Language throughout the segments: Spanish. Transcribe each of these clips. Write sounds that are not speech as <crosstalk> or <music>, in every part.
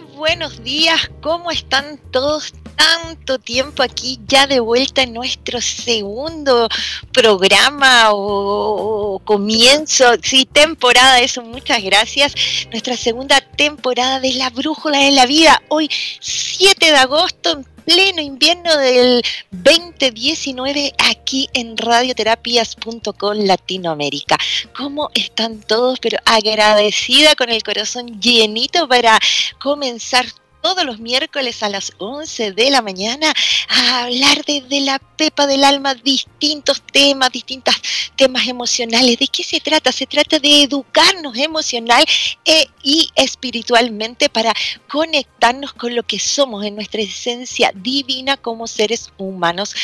Buenos días, ¿cómo están todos? Tanto tiempo aquí ya de vuelta en nuestro segundo programa o, comienzo, sí, temporada, eso, muchas gracias. Nuestra segunda temporada de La Brújula de la Vida, hoy 7 de agosto, pleno invierno del 2019 aquí en radioterapias.com Latinoamérica. ¿Cómo están todos? Pero agradecida con el corazón llenito para comenzar todos los miércoles a las 11 de la mañana a hablar desde la pepa del alma distintos temas, distintos temas emocionales. ¿De qué se trata? Se trata de educarnos emocional e, y espiritualmente para conectarnos con lo que somos en nuestra esencia divina como seres humanos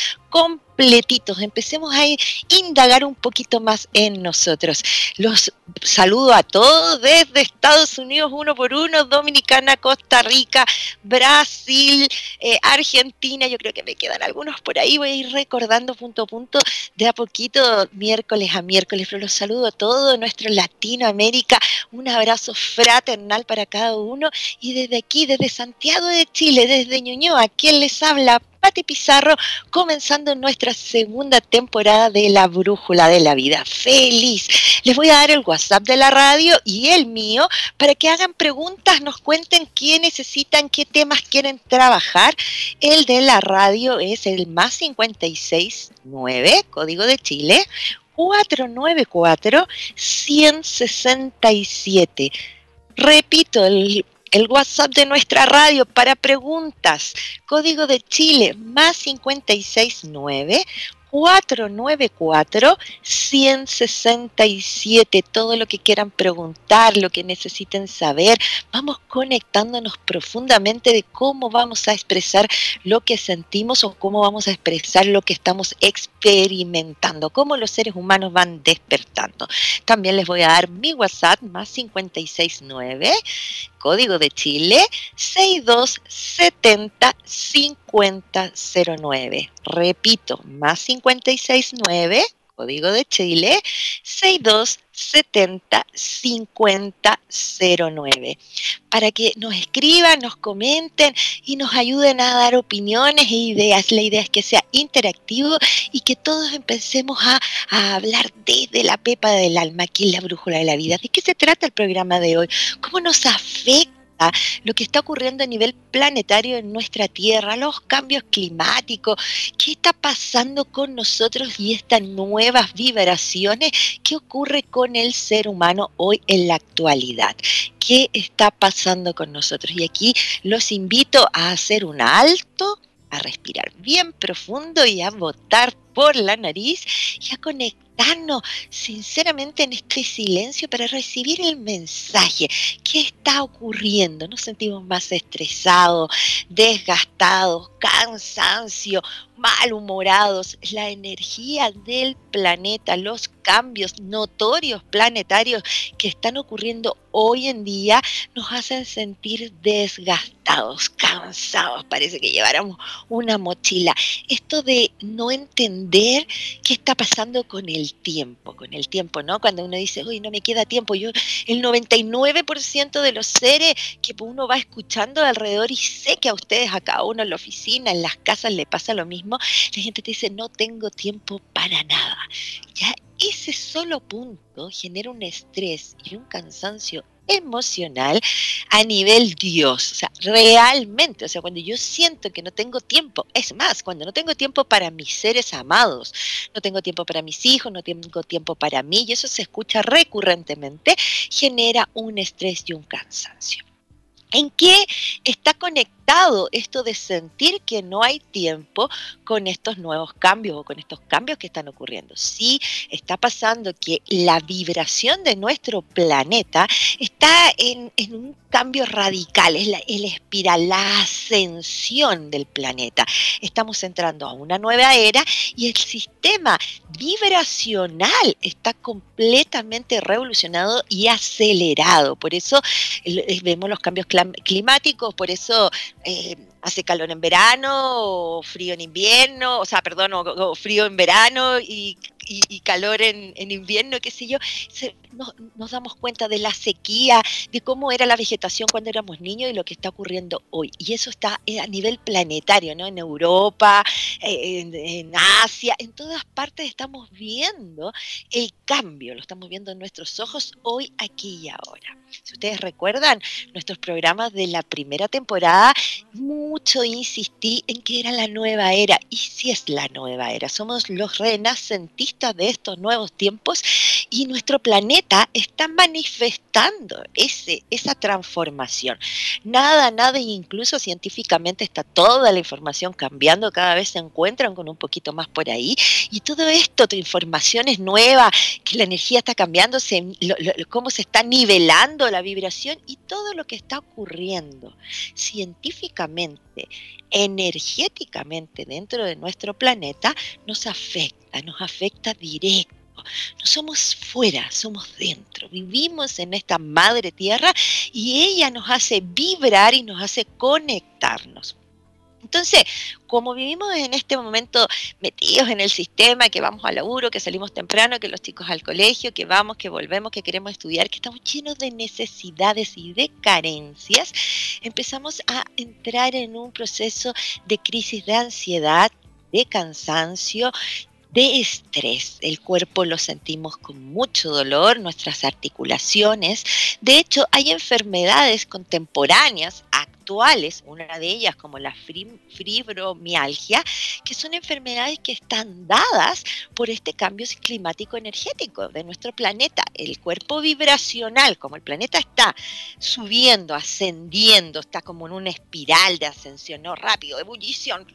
completitos. Empecemos a indagar un poquito más en nosotros. Los saludo a todos desde Estados Unidos, uno por uno, Dominicana, Costa Rica, Brasil, eh, Argentina, yo creo que me quedan algunos por ahí, voy a ir recordando punto a punto de a poquito, miércoles a miércoles, pero los saludo a todos, nuestro Latinoamérica, un abrazo fraternal para cada uno. Y desde aquí, desde Santiago de Chile, desde Ñuñoa, quien les habla, Pati Pizarro, comenzando nuestra segunda temporada de La Brújula de la Vida. Feliz. Les voy a dar el WhatsApp de la radio y el mío para que hagan preguntas, nos cuenten qué necesitan, qué temas quieren trabajar. El de la radio es el más 569, código de Chile, 494 167. Repito, el el WhatsApp de nuestra radio para preguntas. Código de Chile más 569 494-167. Todo lo que quieran preguntar, lo que necesiten saber. Vamos conectándonos profundamente de cómo vamos a expresar lo que sentimos o cómo vamos a expresar lo que estamos experimentando, cómo los seres humanos van despertando. También les voy a dar mi WhatsApp más 569 código de Chile 6270 5009. Repito, más 569, código de Chile 6270 5009. Para que nos escriban, nos comenten y nos ayuden a dar opiniones e ideas. La idea es que sea interactivo y que todos empecemos a, a hablar desde la pepa del alma, aquí en la brújula de la vida. ¿De qué se trata el programa de hoy? ¿Cómo nos afecta? Lo que está ocurriendo a nivel planetario en nuestra Tierra, los cambios climáticos, qué está pasando con nosotros y estas nuevas vibraciones, qué ocurre con el ser humano hoy en la actualidad, qué está pasando con nosotros. Y aquí los invito a hacer un alto a respirar bien profundo y a botar por la nariz y a conectar sinceramente en este silencio para recibir el mensaje. ¿Qué está ocurriendo? Nos sentimos más estresados, desgastados, cansancio, malhumorados. La energía del planeta, los cambios notorios planetarios que están ocurriendo hoy en día nos hacen sentir desgastados, cansados. Parece que lleváramos una mochila. Esto de no entender qué está pasando con el tiempo, con el tiempo, ¿no? Cuando uno dice, uy, no me queda tiempo, yo, el 99% de los seres que uno va escuchando alrededor, y sé que a ustedes, a cada uno en la oficina, en las casas, le pasa lo mismo, la gente te dice, no tengo tiempo para nada. Ya ese solo punto genera un estrés y un cansancio emocional a nivel Dios, o sea, realmente, o sea, cuando yo siento que no tengo tiempo, es más, cuando no tengo tiempo para mis seres amados, no tengo tiempo para mis hijos, no tengo tiempo para mí, y eso se escucha recurrentemente, genera un estrés y un cansancio. ¿En qué está conectado esto de sentir que no hay tiempo con estos nuevos cambios o con estos cambios que están ocurriendo? Sí, está pasando que la vibración de nuestro planeta está en, un cambio radical, es la, el espiral, la ascensión del planeta. Estamos entrando a una nueva era y el sistema vibracional está completamente revolucionado y acelerado. Por eso vemos los cambios climáticos, por eso eh, hace calor en verano, o frío en invierno, o sea, perdón, o, frío en verano y, calor en, invierno, qué sé yo, nos, damos cuenta de la sequía, de cómo era la vegetación cuando éramos niños y lo que está ocurriendo hoy. Y eso está eh, a nivel planetario, ¿no? En Europa, eh, en, en Asia, en todas partes estamos viendo el cambio, lo estamos viendo en nuestros ojos hoy, aquí y ahora. Si ustedes recuerdan, nuestros programas de la primera temporada, mucho insistí en que era la nueva era. Y si es la nueva era, somos los renacentistas de estos nuevos tiempos y nuestro planeta está manifestando ese, esa transformación. Nada, nada, incluso científicamente está toda la información cambiando, cada vez se encuentran con un poquito más por ahí. Y todo esto, tu información es nueva, que la energía está cambiando, cómo se está nivelando la vibración y todo lo que está ocurriendo científicamente, energéticamente dentro de nuestro planeta nos afecta, nos afecta directo. No somos fuera, somos dentro. Vivimos en esta madre tierra y ella nos hace vibrar y nos hace conectarnos. Entonces, como vivimos en este momento metidos en el sistema, que vamos al laburo, que salimos temprano, que los chicos al colegio, que vamos, que volvemos, que queremos estudiar, que estamos llenos de necesidades y de carencias, empezamos a entrar en un proceso de crisis de ansiedad, de cansancio de estrés. El cuerpo lo sentimos con mucho dolor, nuestras articulaciones. De hecho, hay enfermedades contemporáneas, una de ellas como la fibromialgia, que son enfermedades que están dadas por este cambio climático energético de nuestro planeta. El cuerpo vibracional, como el planeta está subiendo, ascendiendo, está como en una espiral de ascensión, no rápido, ebullición.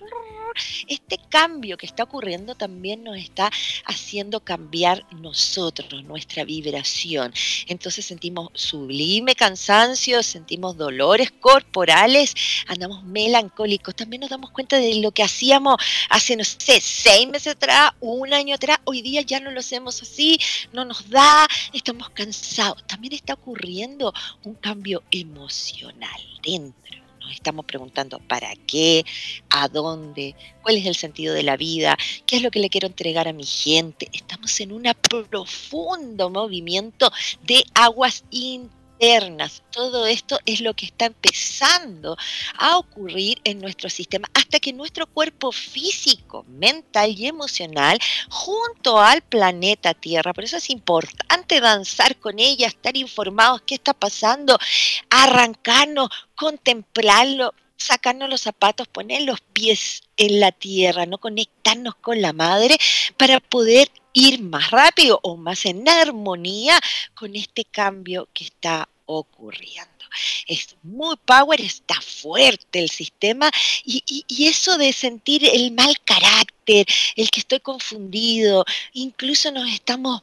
Este cambio que está ocurriendo también nos está haciendo cambiar nosotros, nuestra vibración. Entonces sentimos sublime cansancio, sentimos dolores corporales, andamos melancólicos. También nos damos cuenta de lo que hacíamos hace, no sé, seis meses atrás, un año atrás. Hoy día ya no lo hacemos así, no nos da, estamos cansados. También está ocurriendo un cambio emocional dentro. Nos estamos preguntando para qué, a dónde, cuál es el sentido de la vida, qué es lo que le quiero entregar a mi gente. Estamos en un profundo movimiento de aguas internas todo esto es lo que está empezando a ocurrir en nuestro sistema hasta que nuestro cuerpo físico, mental y emocional, junto al planeta Tierra, por eso es importante danzar con ella, estar informados qué está pasando, arrancarnos, contemplarlo, sacarnos los zapatos, poner los pies en la tierra, no conectarnos con la madre para poder ir más rápido o más en armonía con este cambio que está ocurriendo. Es muy power, está fuerte el sistema y, y, eso de sentir el mal carácter, el que estoy confundido, incluso nos estamos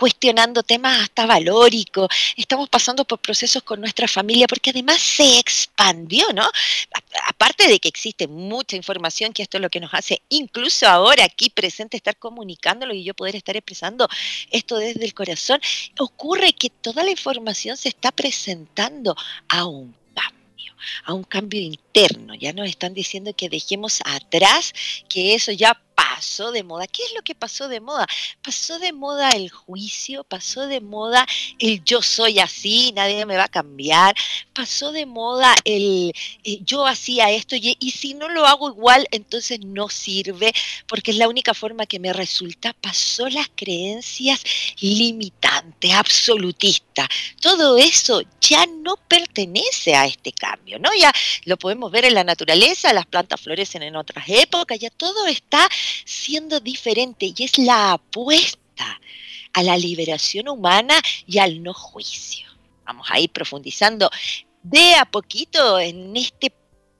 cuestionando temas hasta valóricos, estamos pasando por procesos con nuestra familia, porque además se expandió, ¿no? Aparte de que existe mucha información, que esto es lo que nos hace, incluso ahora aquí presente, estar comunicándolo y yo poder estar expresando esto desde el corazón, ocurre que toda la información se está presentando a un a un cambio interno. Ya nos están diciendo que dejemos atrás, que eso ya pasó de moda. ¿Qué es lo que pasó de moda? Pasó de moda el juicio, pasó de moda el yo soy así, nadie me va a cambiar, pasó de moda el eh, yo hacía esto y, y, si no lo hago igual, entonces no sirve porque es la única forma que me resulta. Pasó las creencias limitantes, absolutistas. Todo eso ya no pertenece a este cambio, ¿no? Ya lo podemos ver en la naturaleza, las plantas florecen en otras épocas, ya todo está siendo diferente y es la apuesta a la liberación humana y al no juicio. Vamos a ir profundizando de a poquito en este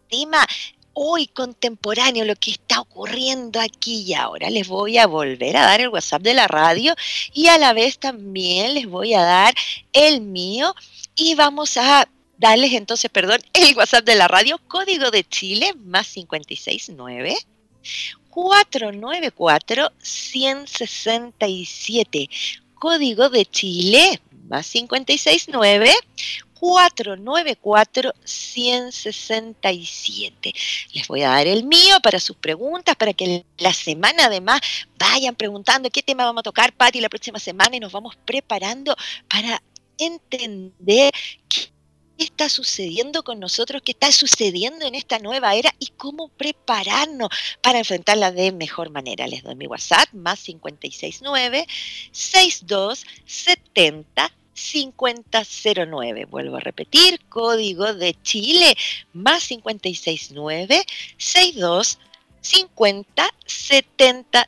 tema hoy contemporáneo, lo que está ocurriendo aquí y ahora. Les voy a volver a dar el WhatsApp de la radio y a la vez también les voy a dar el mío y vamos a darles entonces, perdón, el WhatsApp de la radio, código de Chile, más 569. 494-167. Código de Chile, más 569 494-167. Les voy a dar el mío para sus preguntas, para que la semana además vayan preguntando qué tema vamos a tocar, Pati, la próxima semana y nos vamos preparando para entender qué está sucediendo con nosotros, qué está sucediendo en esta nueva era y cómo prepararnos para enfrentarla de mejor manera. Les doy mi WhatsApp, más 569 6270 5009. Vuelvo a repetir, código de Chile, más 569 62 50 70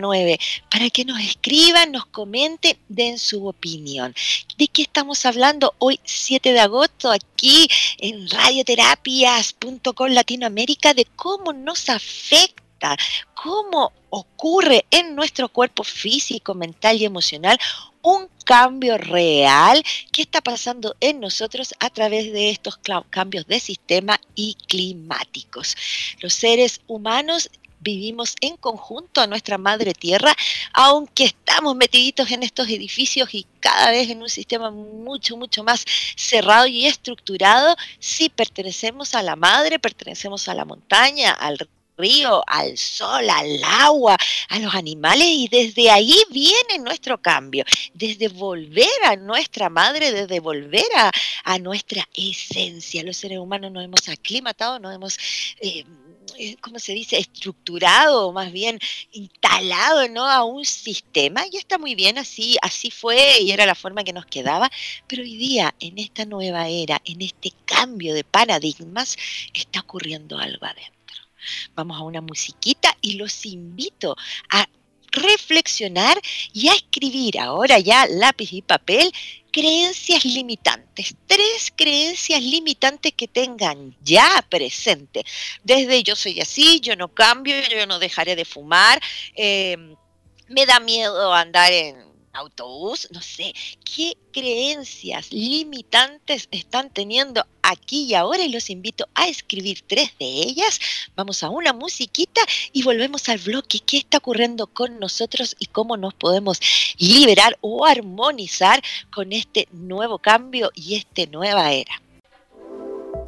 09 para que nos escriban, nos comenten, den su opinión. ¿De qué estamos hablando hoy 7 de agosto aquí en radioterapias.com Latinoamérica? De cómo nos afecta, cómo ocurre en nuestro cuerpo físico, mental y emocional un cambio real que está pasando en nosotros a través de estos cambios de sistema y climáticos. Los seres humanos vivimos en conjunto a nuestra madre tierra, aunque estamos metiditos en estos edificios y cada vez en un sistema mucho, mucho más cerrado y estructurado, sí pertenecemos a la madre, pertenecemos a la montaña, al río, al sol, al agua, a los animales y desde ahí viene nuestro cambio, desde volver a nuestra madre, desde volver a, nuestra esencia. Los seres humanos nos hemos aclimatado, nos hemos... Eh, eh, ¿cómo se dice?, estructurado, más bien instalado, ¿no?, a un sistema, y está muy bien, así, así fue y era la forma que nos quedaba, pero hoy día, en esta nueva era, en este cambio de paradigmas, está ocurriendo algo adentro. Vamos a una musiquita y los invito a reflexionar y a escribir ahora ya lápiz y papel creencias limitantes, tres creencias limitantes que tengan ya presente, desde yo soy así, yo no cambio, yo no dejaré de fumar, eh, me da miedo andar en autobús, no sé, qué creencias limitantes están teniendo aquí y ahora y los invito a escribir tres de ellas. Vamos a una musiquita y volvemos al bloque. ¿Qué está ocurriendo con nosotros y cómo nos podemos liberar o armonizar con este nuevo cambio y esta nueva era?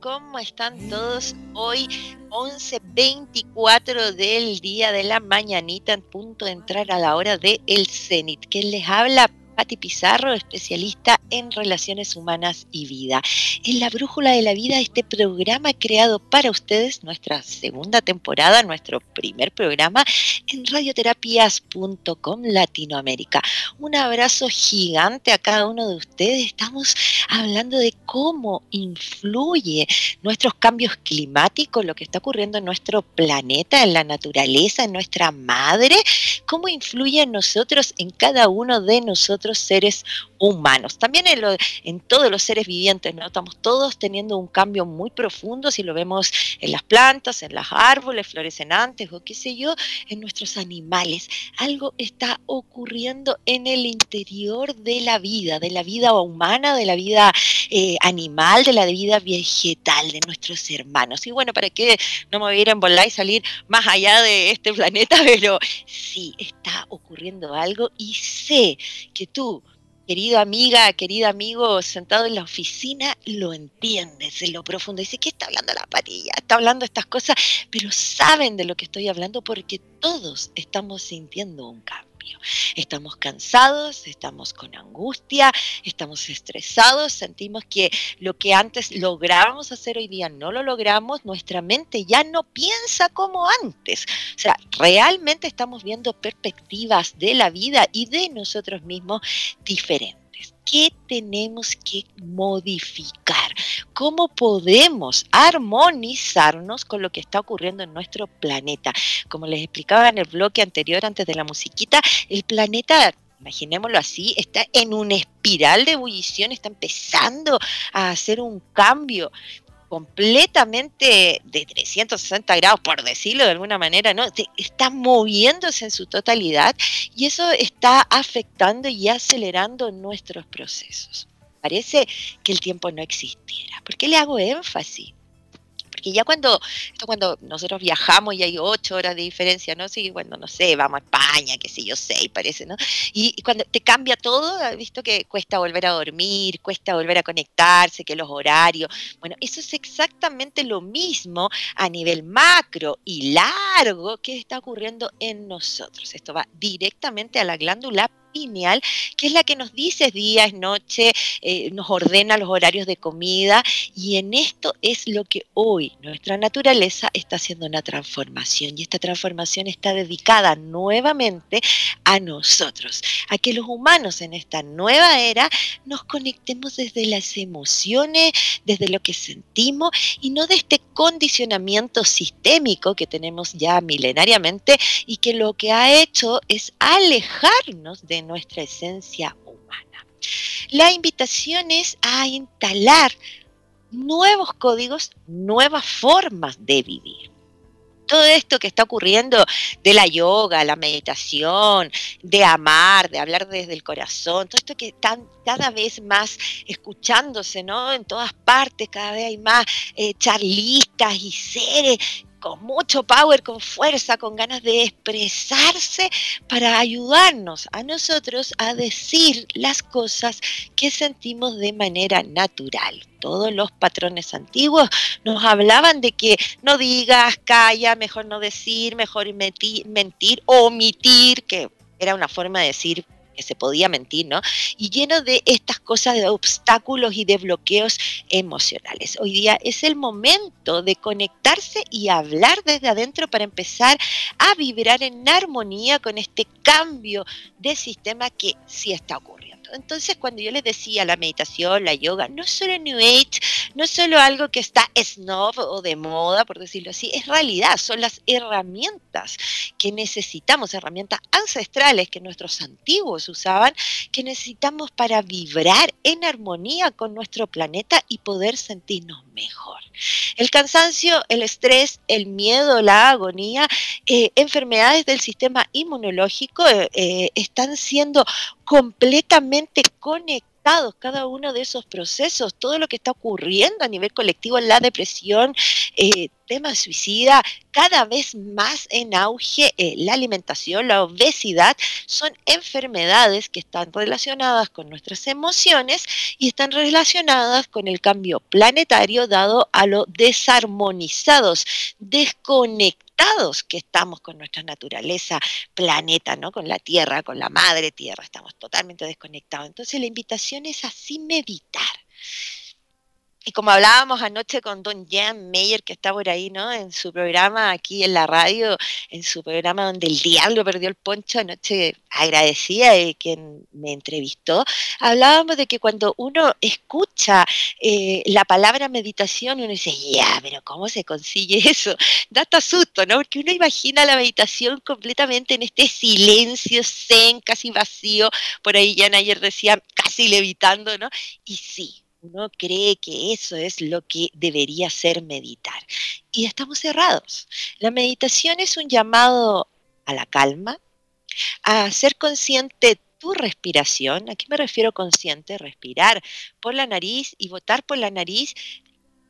¿Cómo están todos hoy? 11.24 del día de la mañanita, en punto de entrar a la hora de El Cenit. que les habla? Pati Pizarro, especialista en relaciones humanas y vida. En la Brújula de la Vida, este programa creado para ustedes, nuestra segunda temporada, nuestro primer programa en radioterapias.com Latinoamérica. Un abrazo gigante a cada uno de ustedes. Estamos hablando de cómo influye nuestros cambios climáticos, lo que está ocurriendo en nuestro planeta, en la naturaleza, en nuestra madre, cómo influye en nosotros, en cada uno de nosotros seres humanos. También en, todos los seres vivientes, ¿no? Estamos todos teniendo un cambio muy profundo, si lo vemos en las plantas, en los árboles florecenantes o qué sé yo, en nuestros animales. Algo está ocurriendo en el interior de la vida, de la vida humana, de la vida eh, animal, de la vida vegetal, de nuestros hermanos. Y bueno, para que no me voy a en volar y salir más allá de este planeta, <laughs> pero sí, está ocurriendo algo y sé que tú querida amiga, querido amigo, sentado en la oficina, lo entiendes en lo profundo. Dice, ¿qué está hablando la parilla? Está hablando estas cosas, pero saben de lo que estoy hablando porque todos estamos sintiendo un cambio. Estamos cansados, estamos con angustia, estamos estresados, sentimos que lo que antes lográbamos hacer hoy día no lo logramos, nuestra mente ya no piensa como antes. O sea, realmente estamos viendo perspectivas de la vida y de nosotros mismos diferentes. ¿Qué tenemos que modificar? ¿Cómo podemos armonizarnos con lo que está ocurriendo en nuestro planeta? Como les explicaba en el bloque anterior, antes de la musiquita, el planeta imaginémoslo así, está en una espiral de ebullición, está empezando a hacer un cambio completamente de 360 grados, por decirlo de alguna manera, ¿no? Está moviéndose en su totalidad y eso está afectando y acelerando nuestros procesos. Parece que el tiempo no existiera. ¿Por qué le hago énfasis? Porque ya cuando, esto cuando nosotros viajamos y hay ocho horas de diferencia, ¿no? Sí, bueno, no sé, vamos a España, qué sé yo, seis parece, ¿no? Y, cuando te cambia todo, has visto que cuesta volver a dormir, cuesta volver a conectarse, que los horarios. Bueno, eso es exactamente lo mismo a nivel macro y largo que está ocurriendo en nosotros. Esto va directamente a la glándula pineal, que es la que nos dice día, es noche, eh, nos ordena los horarios de comida y en esto es lo que hoy nuestra naturaleza está haciendo una transformación y esta transformación está dedicada nuevamente a nosotros, a que los humanos en esta nueva era nos conectemos desde las emociones, desde lo que sentimos y no de este condicionamiento sistémico que tenemos ya milenariamente y que lo que ha hecho es alejarnos de nuestra esencia humana. La invitación es a instalar nuevos códigos, nuevas formas de vivir. Todo esto que está ocurriendo de la yoga, la meditación, de amar, de hablar desde el corazón, todo esto que están cada vez más escuchándose, ¿no? En todas partes, cada vez hay más eh, charlistas y seres con mucho power, con fuerza, con ganas de expresarse para ayudarnos a nosotros a decir las cosas que sentimos de manera natural. Todos los patrones antiguos nos hablaban de que no digas, calla, mejor no decir, mejor mentir, omitir, que era una forma de decir se podía mentir, ¿no? Y lleno de estas cosas de obstáculos y de bloqueos emocionales. Hoy día es el momento de conectarse y hablar desde adentro para empezar a vibrar en armonía con este cambio de sistema que sí está ocurriendo. Entonces, cuando yo les decía la meditación, la yoga, no es solo New Age, no es solo algo que está snob o de moda, por decirlo así, es realidad, son las herramientas que necesitamos, herramientas ancestrales que nuestros antiguos usaban, que necesitamos para vibrar en armonía con nuestro planeta y poder sentirnos mejor. El cansancio, el estrés, el miedo, la agonía, eh, enfermedades del sistema inmunológico eh, eh, están siendo completamente conectadas cada uno de esos procesos, todo lo que está ocurriendo a nivel colectivo, la depresión, eh, tema suicida, cada vez más en auge, eh, la alimentación, la obesidad, son enfermedades que están relacionadas con nuestras emociones y están relacionadas con el cambio planetario dado a lo desarmonizados, desconectados que estamos con nuestra naturaleza, planeta, ¿no? Con la tierra, con la madre tierra, estamos totalmente desconectados. Entonces la invitación es así meditar y como hablábamos anoche con don Jan Meyer, que está por ahí, ¿no? En su programa aquí en la radio, en su programa donde el diablo perdió el poncho, anoche agradecía de quien me entrevistó, hablábamos de que cuando uno escucha eh, la palabra meditación, uno dice, ya, pero ¿cómo se consigue eso? <laughs> Da hasta susto, ¿no? Porque uno imagina la meditación completamente en este silencio zen, casi vacío, por ahí Jan ayer decía, casi levitando, ¿no? Y sí, uno cree que eso es lo que debería ser meditar. Y estamos cerrados. La meditación es un llamado a la calma, a ser consciente tu respiración. ¿A qué me refiero consciente? Respirar por la nariz y botar por la nariz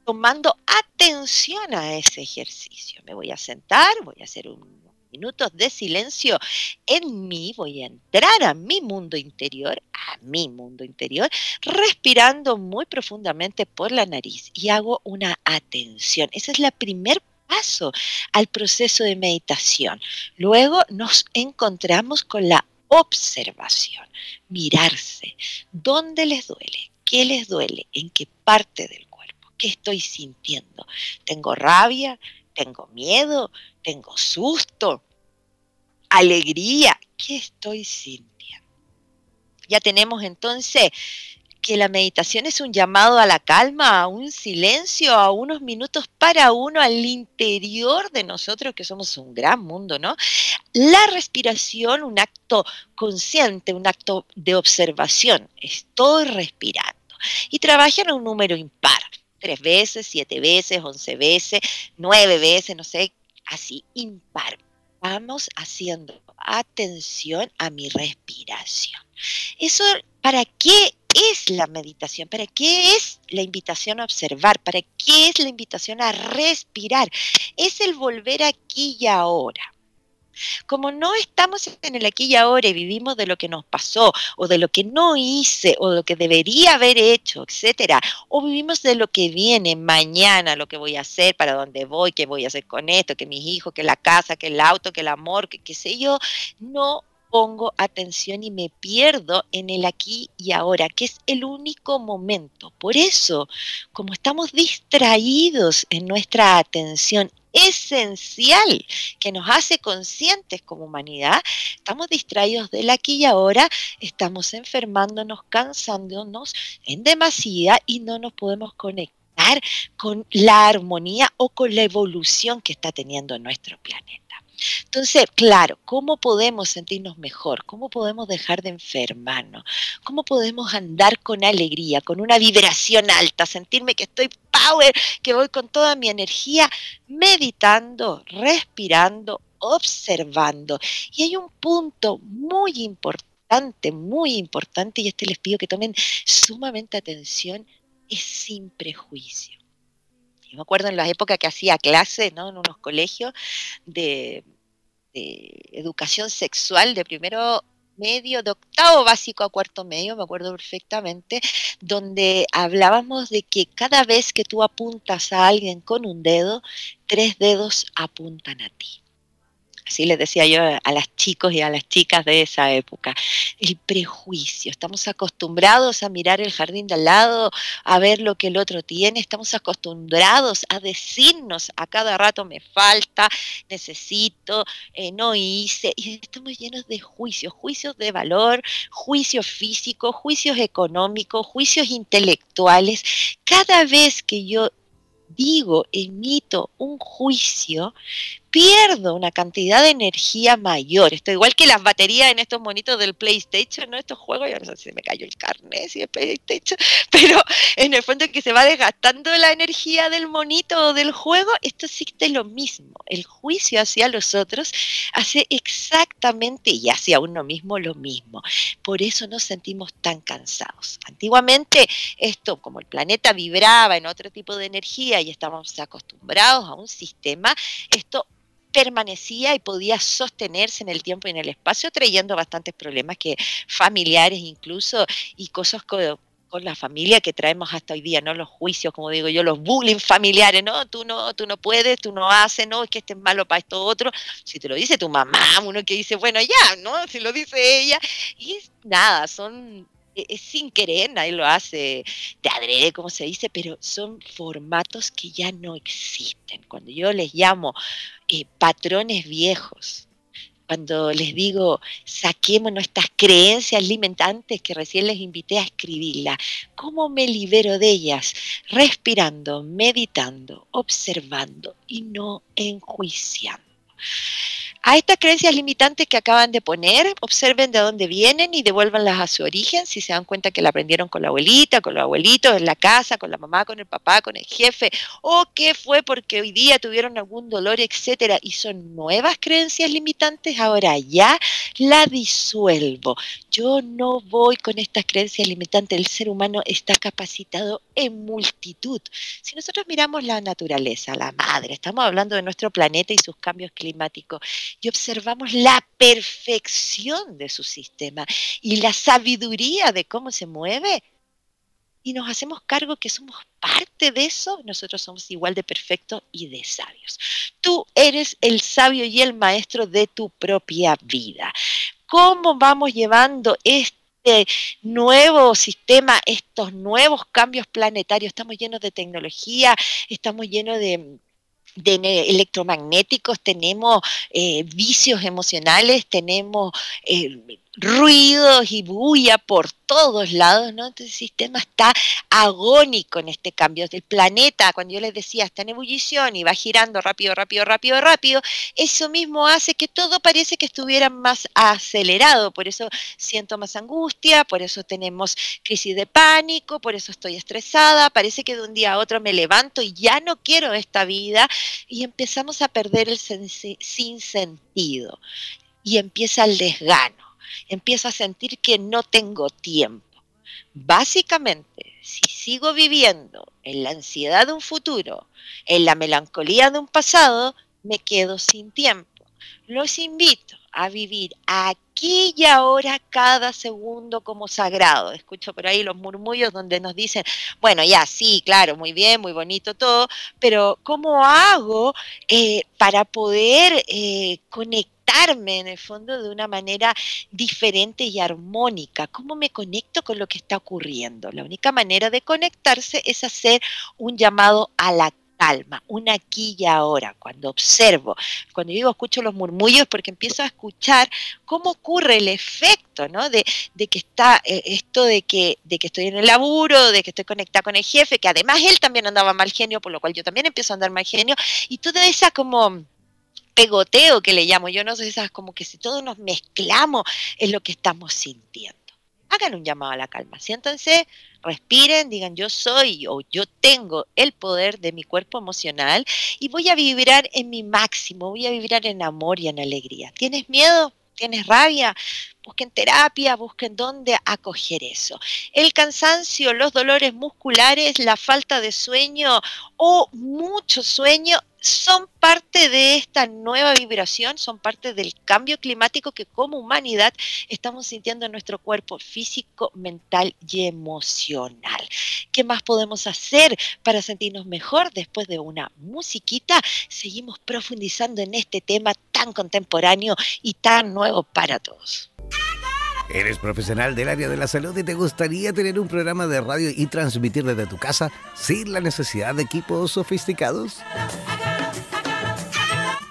tomando atención a ese ejercicio. Me voy a sentar, voy a hacer un minutos de silencio en mí, voy a entrar a mi mundo interior, a mi mundo interior, respirando muy profundamente por la nariz y hago una atención. Ese es el primer paso al proceso de meditación. Luego nos encontramos con la observación, mirarse, dónde les duele, qué les duele, en qué parte del cuerpo, qué estoy sintiendo. Tengo rabia, tengo miedo, tengo susto, alegría. ¿Qué estoy sintiendo? Ya tenemos entonces que la meditación es un llamado a la calma, a un silencio, a unos minutos para uno al interior de nosotros, que somos un gran mundo, ¿no? La respiración, un acto consciente, un acto de observación. Estoy respirando. Y trabaja en un número impar tres veces, siete veces, once veces, nueve veces, no sé, así, impar. Vamos haciendo atención a mi respiración. Eso, ¿para qué es la meditación? ¿Para qué es la invitación a observar? ¿Para qué es la invitación a respirar? Es el volver aquí y ahora. Como no estamos en el aquí y ahora y vivimos de lo que nos pasó o de lo que no hice o de lo que debería haber hecho, etcétera, o vivimos de lo que viene mañana, lo que voy a hacer, para dónde voy, qué voy a hacer con esto, que mis hijos, que la casa, que el auto, que el amor, que qué sé yo, no pongo atención y me pierdo en el aquí y ahora, que es el único momento. Por eso, como estamos distraídos en nuestra atención esencial que nos hace conscientes como humanidad, estamos distraídos del aquí y ahora, estamos enfermándonos, cansándonos en demasía y no nos podemos conectar con la armonía o con la evolución que está teniendo nuestro planeta. Entonces, claro, ¿cómo podemos sentirnos mejor? ¿Cómo podemos dejar de enfermarnos? ¿Cómo podemos andar con alegría, con una vibración alta, sentirme que estoy power, que voy con toda mi energía, meditando, respirando, observando? Y hay un punto muy importante, muy importante, y este les pido que tomen sumamente atención, es sin prejuicio me acuerdo en las épocas que hacía clases ¿no? en unos colegios de, educación sexual de primero medio, de octavo básico a cuarto medio, me acuerdo perfectamente, donde hablábamos de que cada vez que tú apuntas a alguien con un dedo, tres dedos apuntan a ti. Así les decía yo a las chicos y a las chicas de esa época. El prejuicio. Estamos acostumbrados a mirar el jardín de al lado, a ver lo que el otro tiene. Estamos acostumbrados a decirnos a cada rato me falta, necesito, eh, no hice. Y estamos llenos de juicios, juicios de valor, juicios físicos, juicios económicos, juicios intelectuales. Cada vez que yo digo, emito un juicio, pierdo una cantidad de energía mayor. Esto igual que las baterías en estos monitos del PlayStation, ¿no? Estos juegos, ya no sé si me cayó el carnet, si es PlayStation, <laughs> pero en el fondo que se va desgastando la energía del monito o del juego, esto existe lo mismo. El juicio hacia los otros hace exactamente y hacia uno mismo lo mismo. Por eso nos sentimos tan cansados. Antiguamente esto, como el planeta vibraba en otro tipo de energía y estábamos acostumbrados a un sistema, esto permanecía y podía sostenerse en el tiempo y en el espacio, trayendo bastantes problemas que familiares incluso y cosas con, con la familia que traemos hasta hoy día, ¿no? Los juicios, como digo yo, los bullying familiares, ¿no? Tú no, tú no puedes, tú no haces, ¿no? Es que este es malo para esto otro. Si te lo dice tu mamá, uno que dice, bueno, ya, ¿no? Si lo dice ella. Y nada, son es sin querer, nadie lo hace de adrede, como se dice, pero son formatos que ya no existen. Cuando yo les llamo eh, patrones viejos, cuando les digo saquemos nuestras creencias limitantes que recién les invité a escribirlas, ¿cómo me libero de ellas? Respirando, meditando, observando y no enjuiciando. A estas creencias limitantes que acaban de poner, observen de dónde vienen y devuélvanlas a su origen, si se dan cuenta que la aprendieron con la abuelita, con los abuelitos, en la casa, con la mamá, con el papá, con el jefe, o que fue porque hoy día tuvieron algún dolor, etcétera, y son nuevas creencias limitantes, ahora ya la disuelvo. Yo no voy con estas creencias limitantes, el ser humano está capacitado en multitud. Si nosotros miramos la naturaleza, la madre, estamos hablando de nuestro planeta y sus cambios climáticos, y observamos la perfección de su sistema y la sabiduría de cómo se mueve y nos hacemos cargo que somos parte de eso, nosotros somos igual de perfectos y de sabios. Tú eres el sabio y el maestro de tu propia vida. ¿Cómo vamos llevando este nuevo sistema, estos nuevos cambios planetarios? Estamos llenos de tecnología, estamos llenos de de electromagnéticos, tenemos eh, vicios emocionales, tenemos eh, ruidos y bulla por todos lados, ¿no? Entonces el sistema está agónico en este cambio. El planeta, cuando yo les decía, está en ebullición y va girando rápido, rápido, rápido, rápido, eso mismo hace que todo parece que estuviera más acelerado. Por eso siento más angustia, por eso tenemos crisis de pánico, por eso estoy estresada, parece que de un día a otro me levanto y ya no quiero esta vida y empezamos a perder el sinsentido y empieza el desgano empiezo a sentir que no tengo tiempo. Básicamente, si sigo viviendo en la ansiedad de un futuro, en la melancolía de un pasado, me quedo sin tiempo. Los invito a vivir aquí y ahora cada segundo como sagrado. Escucho por ahí los murmullos donde nos dicen, bueno, ya sí, claro, muy bien, muy bonito todo, pero ¿cómo hago eh, para poder eh, conectar? en el fondo de una manera diferente y armónica. ¿Cómo me conecto con lo que está ocurriendo? La única manera de conectarse es hacer un llamado a la calma, un aquí y ahora, cuando observo, cuando digo escucho los murmullos, porque empiezo a escuchar cómo ocurre el efecto, ¿no? De, que está eh, esto de que, de que estoy en el laburo, de que estoy conectada con el jefe, que además él también andaba mal genio, por lo cual yo también empiezo a andar mal genio, y toda esa como pegoteo que le llamo, yo no sé, esas como que si todos nos mezclamos es lo que estamos sintiendo. Hagan un llamado a la calma, siéntanse, respiren, digan yo soy o yo tengo el poder de mi cuerpo emocional y voy a vibrar en mi máximo, voy a vibrar en amor y en alegría. ¿Tienes miedo? ¿Tienes rabia? Busquen terapia, busquen dónde acoger eso. El cansancio, los dolores musculares, la falta de sueño o mucho sueño son parte de esta nueva vibración, son parte del cambio climático que como humanidad estamos sintiendo en nuestro cuerpo físico, mental y emocional. ¿Qué más podemos hacer para sentirnos mejor después de una musiquita? Seguimos profundizando en este tema tan contemporáneo y tan nuevo para todos. ¿Eres profesional del área de la salud y te gustaría tener un programa de radio y transmitir desde tu casa sin la necesidad de equipos sofisticados?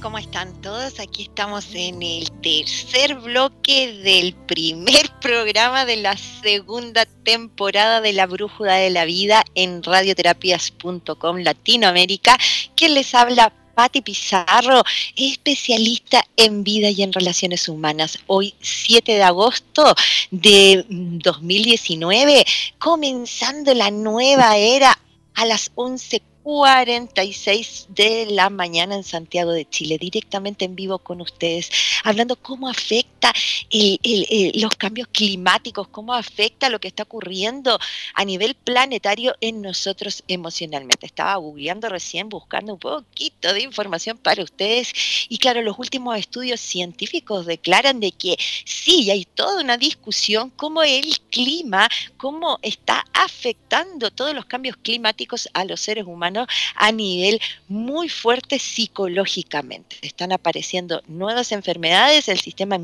¿Cómo están todos? Aquí estamos en el tercer bloque del primer <laughs> programa de la segunda temporada de La Brújula de la Vida en radioterapias.com Latinoamérica. ¿Quién les habla? Patti Pizarro, especialista en vida y en relaciones humanas. Hoy, 7 de agosto de 2019, comenzando la nueva era a las 11 46 de la mañana en Santiago de Chile, directamente en vivo con ustedes, hablando cómo afecta los cambios climáticos, cómo afecta lo que está ocurriendo a nivel planetario en nosotros emocionalmente. Estaba googleando recién, buscando un poquito de información para ustedes y claro, los últimos estudios científicos declaran de que sí, hay toda una discusión cómo el clima, cómo está afectando todos los cambios climáticos a los seres humanos a nivel muy fuerte psicológicamente. Están apareciendo nuevas enfermedades, el sistema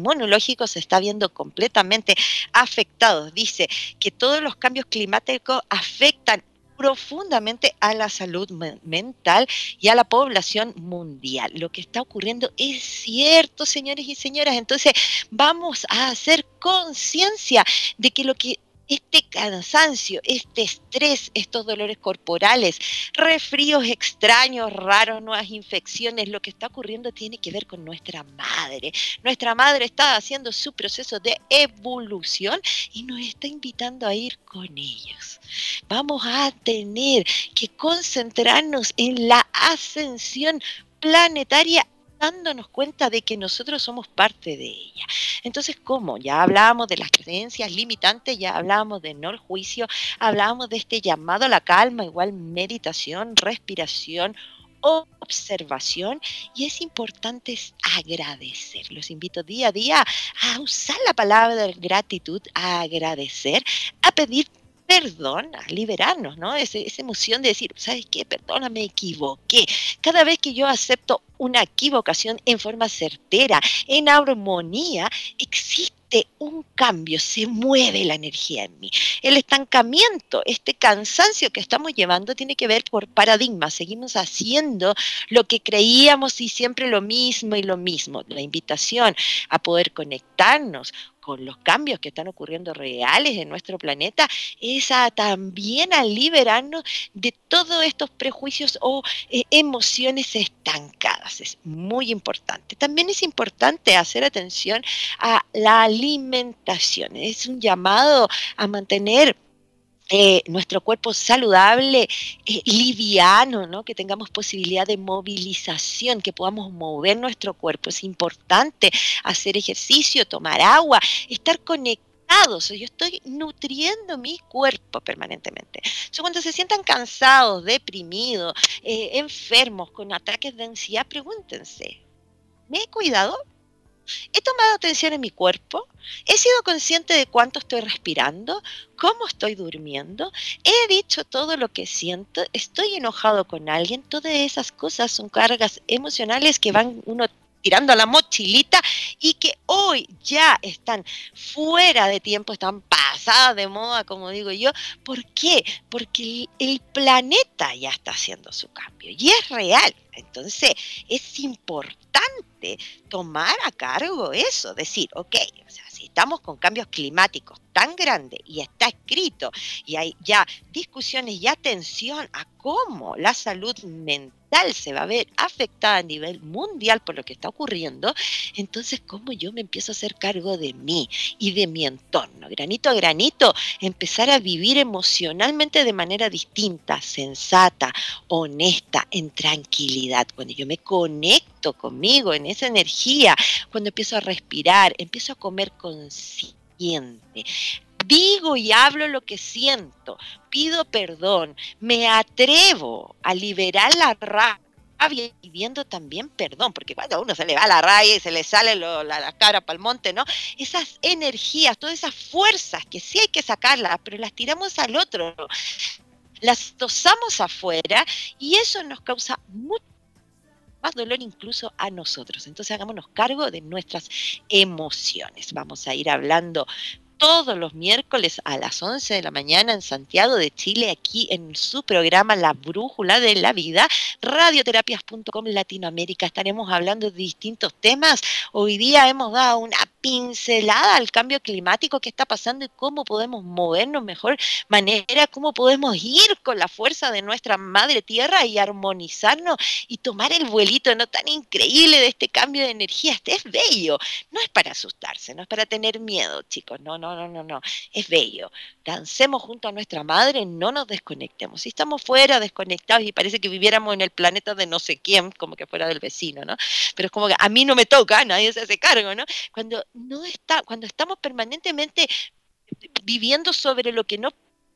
se está viendo completamente afectado. Dice que todos los cambios climáticos afectan profundamente a la salud mental y a la población mundial. Lo que está ocurriendo es cierto, señores y señoras. Entonces, vamos a hacer conciencia de que lo que este cansancio, este estrés, estos dolores corporales, resfríos extraños, raros, nuevas infecciones, lo que está ocurriendo tiene que ver con nuestra madre. Nuestra madre está haciendo su proceso de evolución y nos está invitando a ir con ellos. Vamos a tener que concentrarnos en la ascensión planetaria dándonos cuenta de que nosotros somos parte de ella. Entonces, ¿cómo? Ya hablábamos de las creencias limitantes, ya hablábamos de no el juicio, hablábamos de este llamado a la calma, igual meditación, respiración, observación y es importante agradecer. Los invito día a día a usar la palabra gratitud, a agradecer, a pedir perdón, a liberarnos, ¿no? esa emoción de decir, ¿sabes qué? Perdona, me equivoqué. Cada vez que yo acepto una equivocación en forma certera, en armonía, existe un cambio, se mueve la energía en mí. El estancamiento, este cansancio que estamos llevando tiene que ver por paradigmas. Seguimos haciendo lo que creíamos y siempre lo mismo y lo mismo. La invitación a poder conectarnos con los cambios que están ocurriendo reales en nuestro planeta, es también a liberarnos de todos estos prejuicios o eh, emociones estancadas. Es muy importante. También es importante hacer atención a la alimentación. Es un llamado a mantener eh, nuestro cuerpo saludable, eh, liviano, ¿no? que tengamos posibilidad de movilización, que podamos mover nuestro cuerpo. Es importante hacer ejercicio, tomar agua, estar conectados. Yo estoy nutriendo mi cuerpo permanentemente. cuando se sientan cansados, deprimidos, eh, enfermos, con ataques de ansiedad, pregúntense, ¿me he cuidado? He tomado atención en mi cuerpo, he sido consciente de cuánto estoy respirando, cómo estoy durmiendo, he dicho todo lo que siento, estoy enojado con alguien, todas esas cosas son cargas emocionales que van uno tirando la mochilita y que hoy ya están fuera de tiempo, están pasadas de moda, como digo yo. ¿Por qué? Porque el, planeta ya está haciendo su cambio y es real. Entonces es importante tomar a cargo eso, decir, ok, o sea, si estamos con cambios climáticos tan grandes y está escrito y hay ya discusiones y atención a cómo la salud mental se va a ver afectada a nivel mundial por lo que está ocurriendo, entonces cómo yo me empiezo a hacer cargo de mí y de mi entorno, granito a granito, empezar a vivir emocionalmente de manera distinta, sensata, honesta, en tranquilidad. Cuando yo me conecto conmigo en esa energía, cuando empiezo a respirar, empiezo a comer consciente, digo y hablo lo que siento, pido perdón, me atrevo a liberar la rabia y viendo también perdón, porque cuando a uno se le va la raya y se le sale la, cara para el monte, ¿no? Esas energías, todas esas fuerzas que sí hay que sacarlas, pero las tiramos al otro, las tosamos afuera y eso nos causa mucho más dolor incluso a nosotros. Entonces hagámonos cargo de nuestras emociones. Vamos a ir hablando todos los miércoles a las 11 de la mañana en Santiago de Chile, aquí en su programa La Brújula de la Vida, radioterapias.com Latinoamérica. Estaremos hablando de distintos temas. Hoy día hemos dado una pincelada al cambio climático que está pasando y cómo podemos movernos mejor manera, cómo podemos ir con la fuerza de nuestra madre tierra y armonizarnos y tomar el vuelito no tan increíble de este cambio de energía. Este es bello, no es para asustarse, no es para tener miedo, chicos, no, no, no, no, no, es bello. Dancemos junto a nuestra madre, no nos desconectemos. Si estamos fuera, desconectados y parece que viviéramos en el planeta de no sé quién, como que fuera del vecino, ¿no? Pero es como que a mí no me toca, nadie se hace cargo, ¿no? Cuando no está, cuando estamos permanentemente viviendo sobre lo que no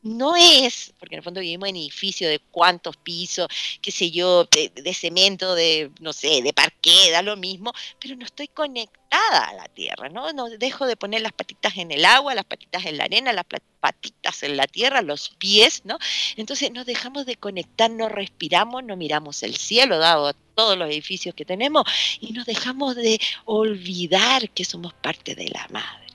no es, porque en el fondo vivimos en edificios de cuántos pisos, qué sé yo, de, cemento, de, no sé, de parqué, da lo mismo, pero no estoy conectada a la tierra, ¿no? No dejo de poner las patitas en el agua, las patitas en la arena, las patitas en la tierra, los pies, ¿no? Entonces nos dejamos de conectar, no respiramos, no miramos el cielo, dado todos los edificios que tenemos, y nos dejamos de olvidar que somos parte de la madre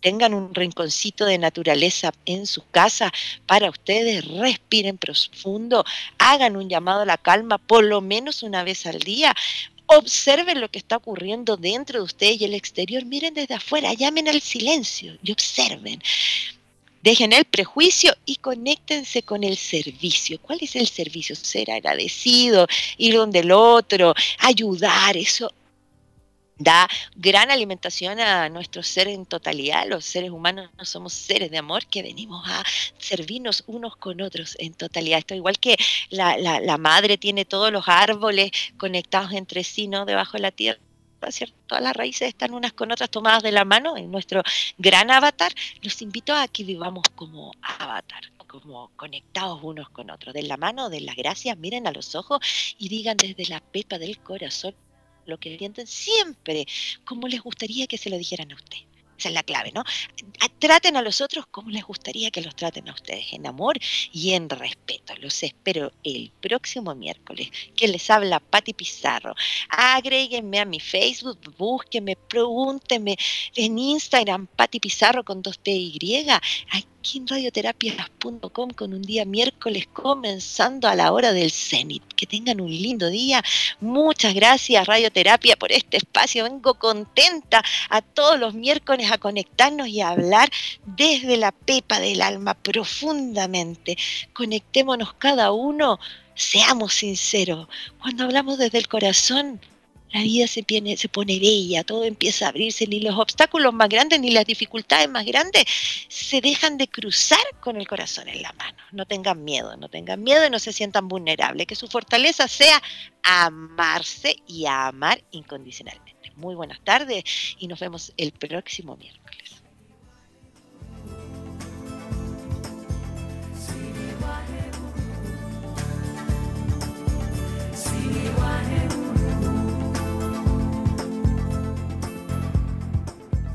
tengan un rinconcito de naturaleza en su casa para ustedes, respiren profundo, hagan un llamado a la calma por lo menos una vez al día. Observen lo que está ocurriendo dentro de ustedes y el exterior. Miren desde afuera, llamen al silencio y observen. Dejen el prejuicio y conéctense con el servicio. ¿Cuál es el servicio? Ser agradecido, ir donde el otro, ayudar. Eso da gran alimentación a nuestro ser en totalidad. Los seres humanos no somos seres de amor que venimos a servirnos unos con otros en totalidad. Esto igual que la, la, madre tiene todos los árboles conectados entre sí, ¿no? Debajo de la tierra. ¿cierto? Todas las raíces están unas con otras tomadas de la mano en nuestro gran avatar. Los invito a que vivamos como avatar como conectados unos con otros, de la mano, de las gracias, miren a los ojos y digan desde la pepa del corazón lo que sienten siempre como les gustaría que se lo dijeran a usted. Esa es la clave, ¿no? Traten a los otros como les gustaría que los traten a ustedes, en amor y en respeto. Los espero el próximo miércoles. Que les habla Patti Pizarro. Agréguenme a mi Facebook, búsquenme, pregúntenme en Instagram, Patti Pizarro con dos T y aquí en radioterapias.com con un día miércoles comenzando a la hora del cenit. Que tengan un lindo día. Muchas gracias Radioterapia por este espacio. Vengo contenta a todos los miércoles a conectarnos y a hablar desde la pepa del alma profundamente. Conectémonos cada uno. Seamos sinceros. Cuando hablamos desde el corazón, la vida se, pone bella, todo empieza a abrirse, ni los obstáculos más grandes ni las dificultades más grandes se dejan de cruzar con el corazón en la mano. No tengan miedo, no tengan miedo y no se sientan vulnerables, que su fortaleza sea amarse y amar incondicionalmente. Muy buenas tardes y nos vemos el próximo miércoles.